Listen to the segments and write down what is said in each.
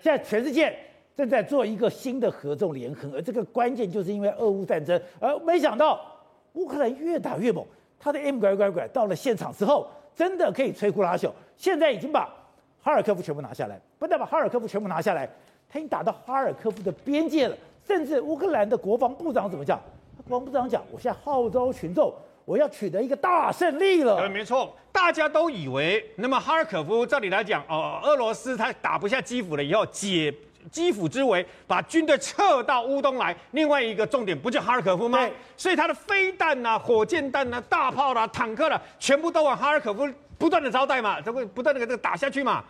现在全世界正在做一个新的合纵连横，而这个关键就是因为俄乌战争，而没想到乌克兰越打越猛，他的 M 拐拐拐到了现场之后，真的可以摧枯拉朽，现在已经把哈尔科夫全部拿下来，不但把哈尔科夫全部拿下来，他已经打到哈尔科夫的边界了，甚至乌克兰的国防部长怎么讲？国防部长讲，我现在号召群众。我要取得一个大胜利了。对，没错，大家都以为，那么哈尔科夫照理来讲，哦，俄罗斯他打不下基辅了以后，解基辅之围，把军队撤到乌东来。另外一个重点不就哈尔科夫吗？对所以他的飞弹呐、啊、火箭弹呐、啊、大炮啦、啊、坦克啦、啊，全部都往哈尔科夫不断的招待嘛，这会不断的给这个打下去嘛。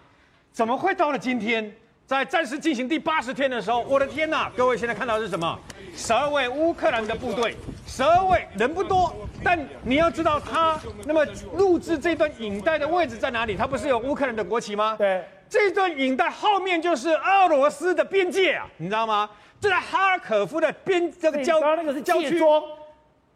怎么会到了今天？在战事进行第八十天的时候，我的天呐！各位现在看到的是什么？十二位乌克兰的部队，十二位人不多，但你要知道他那么录制这段影带的位置在哪里？他不是有乌克兰的国旗吗？对，这段影带后面就是俄罗斯的边界啊，你知道吗？这在哈尔可夫的边这个郊那个是郊区，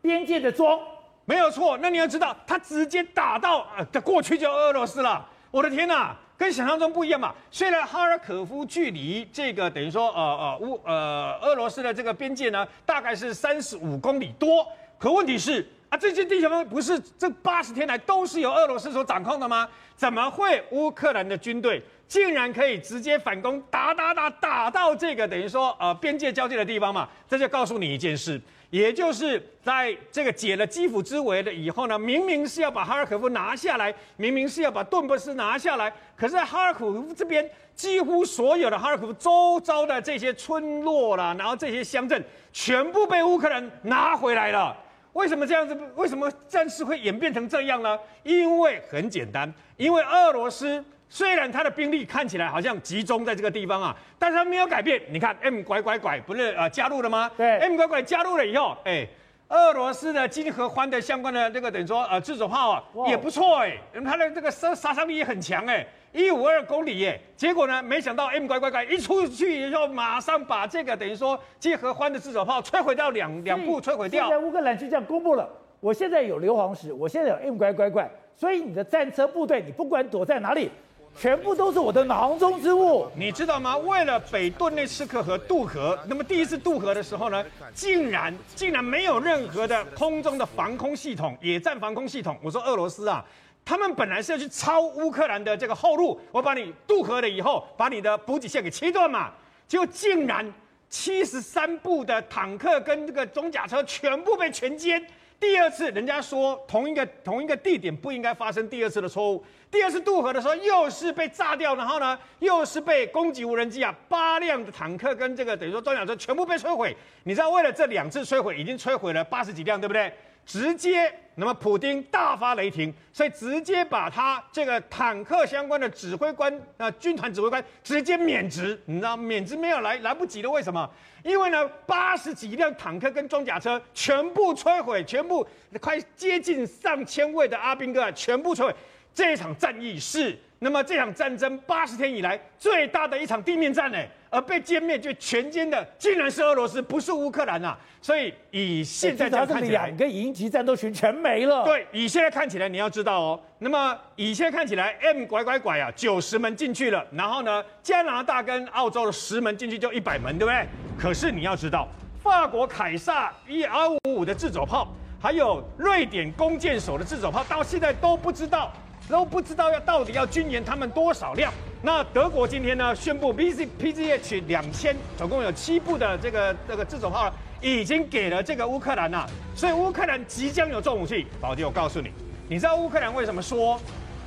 边界的桩，没有错。那你要知道，他直接打到呃，过去就俄罗斯了。我的天呐！跟想象中不一样嘛。虽然哈尔科夫距离这个等于说呃呃乌呃俄罗斯的这个边界呢，大概是三十五公里多，可问题是啊，这些地方不是这八十天来都是由俄罗斯所掌控的吗？怎么会乌克兰的军队竟然可以直接反攻，打打打打到这个等于说呃边界交界的地方嘛？这就告诉你一件事。也就是在这个解了基辅之围了以后呢，明明是要把哈尔科夫拿下来，明明是要把顿巴斯拿下来，可是在哈尔科夫这边，几乎所有的哈尔科夫周遭的这些村落啦，然后这些乡镇，全部被乌克兰拿回来了。为什么这样子？为什么战事会演变成这样呢？因为很简单，因为俄罗斯。虽然他的兵力看起来好像集中在这个地方啊，但是他没有改变。你看，M 拐拐拐不是呃加入了吗？对，M 拐拐加入了以后，哎，俄罗斯的金合欢的相关的这个等于说呃自走炮啊哇也不错哎，它的这个杀杀伤力也很强哎，一五二公里耶。结果呢，没想到 M 拐拐拐一出去以后，马上把这个等于说金合欢的自走炮摧毁掉两两步摧毁掉。现在乌克兰就这样公布了，我现在有硫磺石，我现在有 M 拐拐拐，所以你的战车部队，你不管躲在哪里。全部都是我的囊中之物，你知道吗？为了北顿内茨克河渡河，那么第一次渡河的时候呢，竟然竟然没有任何的空中的防空系统、野战防空系统。我说俄罗斯啊，他们本来是要去抄乌克兰的这个后路，我把你渡河了以后，把你的补给线给切断嘛，就竟然七十三部的坦克跟这个装甲车全部被全歼。第二次，人家说同一个同一个地点不应该发生第二次的错误。第二次渡河的时候，又是被炸掉，然后呢，又是被攻击无人机啊，八辆的坦克跟这个等于说装甲车全部被摧毁。你知道，为了这两次摧毁，已经摧毁了八十几辆，对不对？直接，那么普丁大发雷霆，所以直接把他这个坦克相关的指挥官啊，军团指挥官直接免职，你知道免职没有来来不及了，为什么？因为呢，八十几辆坦克跟装甲车全部摧毁，全部快接近上千位的阿兵哥全部摧毁。这一场战役是。那么这场战争八十天以来最大的一场地面战呢，而被歼灭就全歼的竟然是俄罗斯，不是乌克兰呐。所以以现在这样看起来，两个营级战斗群全没了。对，以现在看起来，你要知道哦。那么以现在看起来，M 拐拐拐啊，九十门进去了，然后呢，加拿大跟澳洲的十门进去就一百门，对不对？可是你要知道，法国凯撒 ER 五五的自走炮，还有瑞典弓箭手的自走炮，到现在都不知道。都不知道要到底要军援他们多少辆。那德国今天呢宣布，B C P Z H 两千，总共有七部的这个这个自走炮已经给了这个乌克兰了。所以乌克兰即将有重武器。宝杰，我告诉你，你知道乌克兰为什么说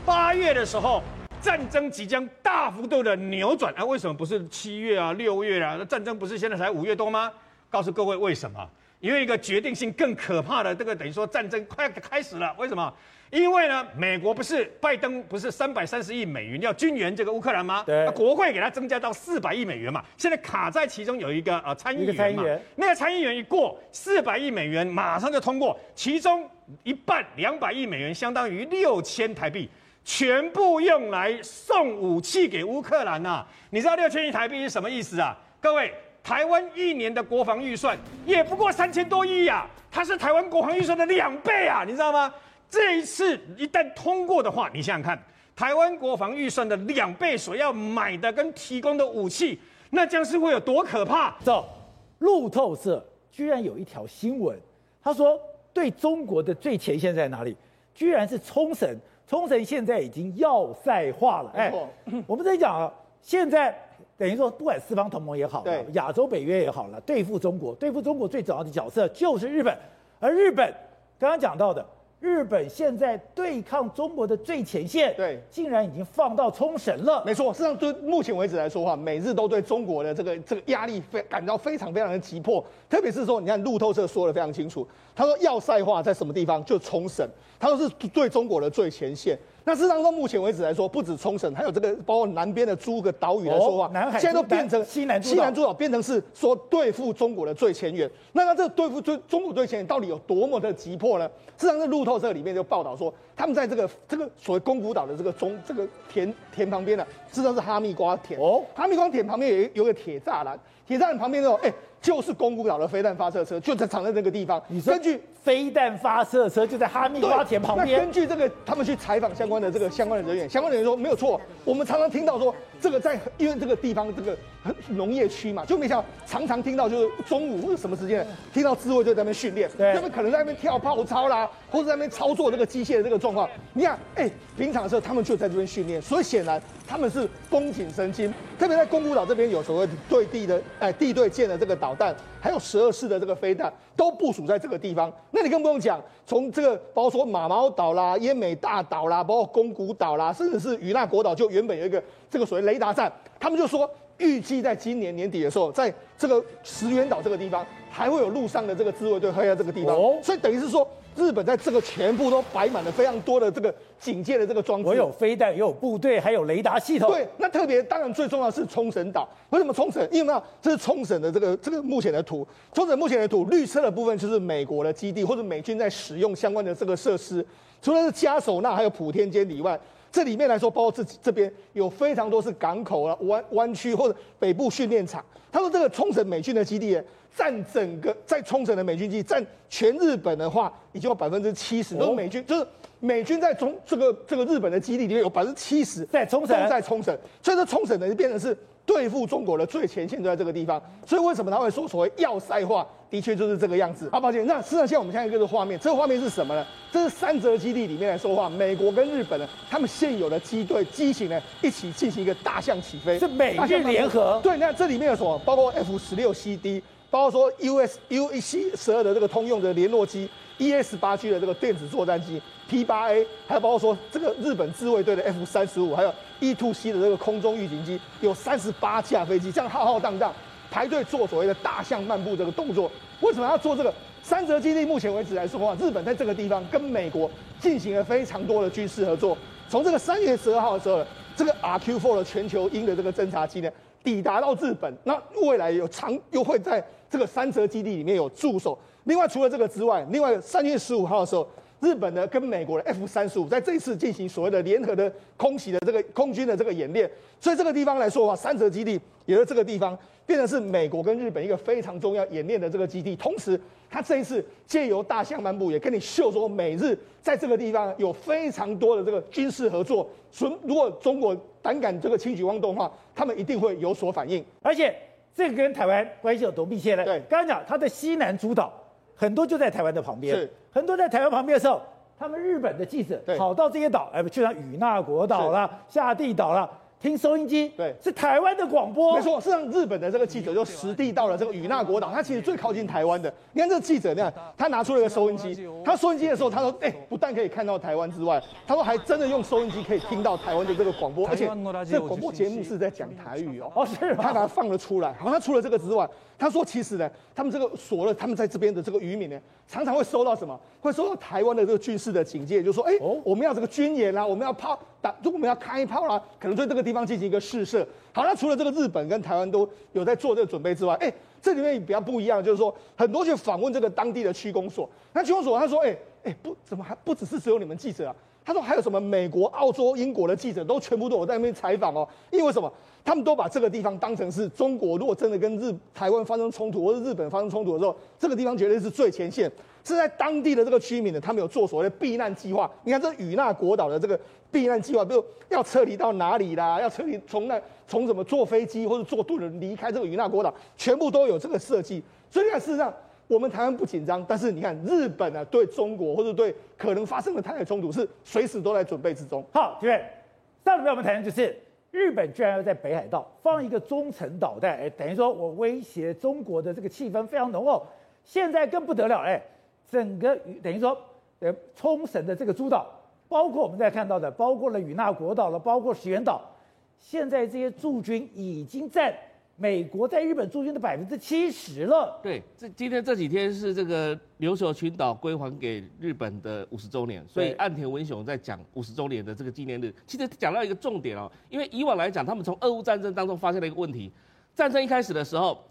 八月的时候战争即将大幅度的扭转啊？为什么不是七月啊、六月啊？那战争不是现在才五月多吗？告诉各位为什么？因为一个决定性更可怕的这个等于说战争快开始了。为什么？因为呢，美国不是拜登不是三百三十亿美元要军援这个乌克兰吗？对，国会给他增加到四百亿美元嘛。现在卡在其中有一个呃参议员嘛，那个参议员一过四百亿美元马上就通过，其中一半两百亿美元相当于六千台币，全部用来送武器给乌克兰呐、啊。你知道六千亿台币是什么意思啊？各位，台湾一年的国防预算也不过三千多亿呀、啊，它是台湾国防预算的两倍啊，你知道吗？这一次一旦通过的话，你想想看，台湾国防预算的两倍所要买的跟提供的武器，那将是会有多可怕？走，路透社居然有一条新闻，他说对中国的最前线在哪里？居然是冲绳，冲绳现在已经要塞化了。哎，我们在讲啊，现在等于说不管四方同盟也好，对，亚洲北约也好了，对付中国，对付中国最主要的角色就是日本，而日本刚刚讲到的。日本现在对抗中国的最前线，对，竟然已经放到冲绳了。没错，事实上，对目前为止来说的话，美日都对中国的这个这个压力非感到非常非常的急迫。特别是说，你看路透社说的非常清楚，他说要塞化在什么地方？就冲绳，他说是对中国的最前线。那事实上，到目前为止来说，不止冲绳，还有这个包括南边的诸个岛屿来说话，南海现在都变成西南西南诸岛变成是说对付中国的最前沿。那那这个对付最中国最前沿到底有多么的急迫呢？事实上，在路透社里面就报道说，他们在这个这个所谓宫古岛的这个中这个田田旁边呢，事实上是哈密瓜田哦，哈密瓜田旁边有有个铁栅栏，铁栅栏旁边那种哎。就是宫古岛的飞弹发射车，就在藏在那个地方。根据飞弹发射车就在哈密瓜田旁边。根据这个，他们去采访相关的这个相关的人员，相关的人员说没有错。我们常常听到说，这个在因为这个地方这个农业区嘛，就没想到常常听到就是中午或者什么时间听到自卫队在那边训练，他们可能在那边跳炮操啦，或者在那边操作这个机械的这个状况。你看，哎、欸，平常的时候他们就在这边训练，所以显然他们是绷紧神经。特别在宫古岛这边有所谓对地的哎地对舰的这个导弹，还有十二式的这个飞弹都部署在这个地方。那你更不用讲，从这个包括说马毛岛啦、奄美大岛啦，包括宫古岛啦，甚至是与那国岛，就原本有一个这个所谓雷达站，他们就说预计在今年年底的时候，在这个石垣岛这个地方还会有陆上的这个自卫队会在这个地方，所以等于是说。日本在这个全部都摆满了非常多的这个警戒的这个装置，我有飞弹，也有部队，还有雷达系统。对，那特别当然最重要的是冲绳岛。为什么冲绳？因为嘛，这是冲绳的这个这个目前的图。冲绳目前的图，绿色的部分就是美国的基地或者美军在使用相关的这个设施。除了是加手纳还有普天间以外，这里面来说，包括这这边有非常多是港口啊、湾湾区或者北部训练场。他说这个冲绳美军的基地。占整个在冲绳的美军基地，占全日本的话，已经有百分之七十都是美军，就是美军在中这个这个日本的基地里面有百分之七十在冲绳，在冲绳，所以说冲绳呢就变成是对付中国的最前线，就在这个地方。所以为什么他会说所谓要塞化，的确就是这个样子。好，抱歉，那事实上现在我们现在一个画面，这个画面是什么呢？这是三泽基地里面来说话，美国跟日本呢，他们现有的机队机型呢，一起进行一个大象起飞，是美日联合。对，那这里面有什么？包括 F 十六 CD。包括说 U S U 一 C 十二的这个通用的联络机，E S 八 G 的这个电子作战机，P 八 A，还有包括说这个日本自卫队的 F 三十五，还有 E two C 的这个空中预警机，有三十八架飞机，这样浩浩荡荡排队做所谓的大象漫步这个动作。为什么要做这个？三泽基地目前为止来说的话，日本在这个地方跟美国进行了非常多的军事合作。从这个三月十二号的时候，这个 RQ four 的全球鹰的这个侦察机呢，抵达到日本，那未来有长又会在。这个三泽基地里面有驻守。另外，除了这个之外，另外三月十五号的时候，日本呢跟美国的 F 三十五在这一次进行所谓的联合的空袭的这个空军的这个演练。所以这个地方来说的话，三泽基地也是这个地方变成是美国跟日本一个非常重要演练的这个基地。同时，他这一次借由大象漫步，也跟你秀说美日在这个地方有非常多的这个军事合作。所如果中国胆敢这个轻举妄动的话，他们一定会有所反应，而且。这个跟台湾关系有多密切呢？对，刚刚讲它的西南诸岛很多就在台湾的旁边，是很多在台湾旁边的时候，他们日本的记者跑到这些岛，哎，就像与那国岛啦、下地岛啦。听收音机，对，是台湾的广播，没错。是让日本的这个记者就实地到了这个与那国岛，他其实最靠近台湾的。你看这个记者，你看他拿出了一个收音机，他收音机的时候，他说：“哎、欸，不但可以看到台湾之外，他说还真的用收音机可以听到台湾的这个广播，而且这个广播节目是在讲台语哦。”哦，是，他把它放了出来。好，他除了这个之外，他说其实呢，他们这个锁了，他们在这边的这个渔民呢，常常会收到什么？会收到台湾的这个军事的警戒，就说：“哎、欸，我们要这个军演啦，我们要炮打，如果我们要开炮啦，可能对这个地方进行一个试。”射好，那除了这个日本跟台湾都有在做这个准备之外，哎，这里面比较不一样，就是说很多去访问这个当地的区公所，那区公所他说，哎哎，不怎么还不只是只有你们记者啊，他说还有什么美国、澳洲、英国的记者都全部都有在那边采访哦。因为什么？他们都把这个地方当成是中国，如果真的跟日台湾发生冲突，或者日本发生冲突的时候，这个地方绝对是最前线。是在当地的这个居民呢，他们有做所谓的避难计划。你看这与那国岛的这个避难计划，比如要撤离到哪里啦，要撤离从那从怎么坐飞机或者坐渡轮离开这个与那国岛，全部都有这个设计。所以你看，事实上我们台湾不紧张，但是你看日本啊，对中国或者对可能发生的台海冲突是随时都在准备之中。好，各位，上礼拜我们谈的就是日本居然要在北海道放一个中程导弹，哎，等于说我威胁中国的这个气氛非常浓厚。现在更不得了，哎。整个等于说，呃，冲绳的这个诸岛，包括我们在看到的，包括了与那国岛了，包括石垣岛，现在这些驻军已经占美国在日本驻军的百分之七十了。对，这今天这几天是这个琉球群岛归还给日本的五十周年，所以岸田文雄在讲五十周年的这个纪念日，其实讲到一个重点哦，因为以往来讲，他们从俄乌战争当中发现了一个问题，战争一开始的时候，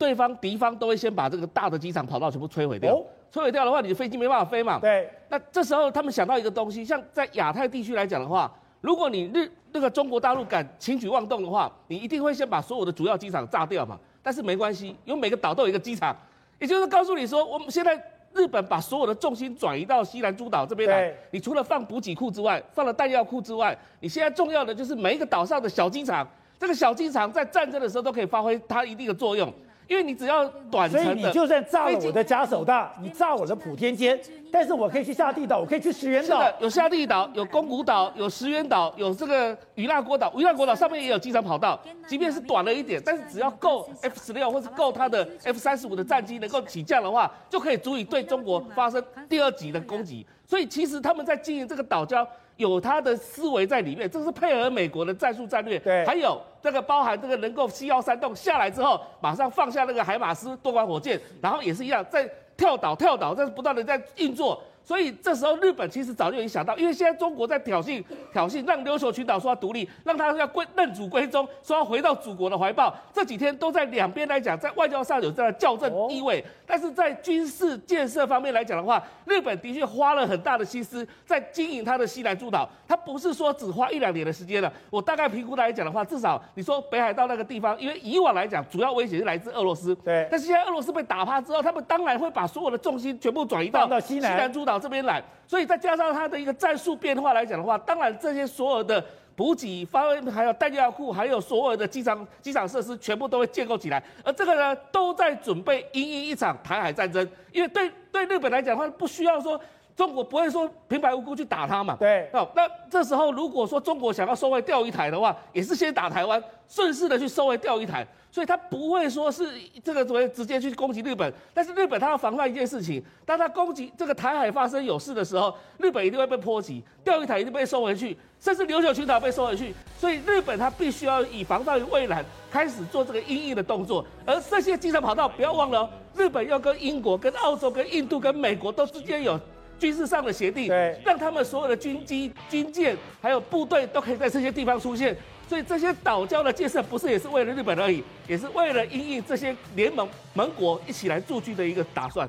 对方敌方都会先把这个大的机场跑道全部摧毁掉。哦摧毁掉的话，你的飞机没办法飞嘛？对。那这时候他们想到一个东西，像在亚太地区来讲的话，如果你日那个中国大陆敢轻举妄动的话，你一定会先把所有的主要机场炸掉嘛。但是没关系，因为每个岛都有一个机场，也就是告诉你说，我们现在日本把所有的重心转移到西南诸岛这边来，你除了放补给库之外，放了弹药库之外，你现在重要的就是每一个岛上的小机场，这个小机场在战争的时候都可以发挥它一定的作用。因为你只要短程的，所以你就算炸了我的假手大，你炸我的普天间，但是我可以去下地岛，我可以去石垣岛，有下地岛，有宫古岛，有石垣岛，有这个与那国岛，与那国岛上面也有机场跑道，即便是短了一点，但是只要够 F 十六或是够它的 F 三十五的战机能够起降的话，就可以足以对中国发生第二级的攻击。所以其实他们在经营这个岛礁。有他的思维在里面，这是配合美国的战术战略。对，还有这个包含这个能够西幺三洞下来之后，马上放下那个海马斯多管火箭，然后也是一样在跳岛跳岛，这是不断的在运作。所以这时候日本其实早就已经想到，因为现在中国在挑衅挑衅，让琉球群岛说要独立，让他要归认祖归宗，说要回到祖国的怀抱。这几天都在两边来讲，在外交上有这样的校正意味，但是在军事建设方面来讲的话，日本的确花了很大的心思在经营它的西南诸岛。它不是说只花一两年的时间了。我大概评估来讲的话，至少你说北海道那个地方，因为以往来讲主要威胁是来自俄罗斯，对。但是现在俄罗斯被打趴之后，他们当然会把所有的重心全部转移到西南诸岛。这边来，所以再加上它的一个战术变化来讲的话，当然这些所有的补给、发还有弹药库，还有所有的机场、机场设施，全部都会建构起来。而这个呢，都在准备一一一场台海战争。因为对对日本来讲的话，不需要说中国不会说平白无故去打他嘛。对。哦，那这时候如果说中国想要收回钓鱼台的话，也是先打台湾，顺势的去收回钓鱼台。所以他不会说是这个所谓直接去攻击日本，但是日本他要防范一件事情，当他攻击这个台海发生有事的时候，日本一定会被波及，钓鱼台一定被收回去，甚至琉球群岛被收回去。所以日本他必须要以防范于未然，开始做这个阴影的动作。而这些机场跑道不要忘了哦，日本要跟英国、跟澳洲、跟印度、跟美国都之间有军事上的协定，对，让他们所有的军机、军舰还有部队都可以在这些地方出现。所以这些岛礁的建设不是也是为了日本而已，也是为了因应这些联盟盟国一起来驻军的一个打算。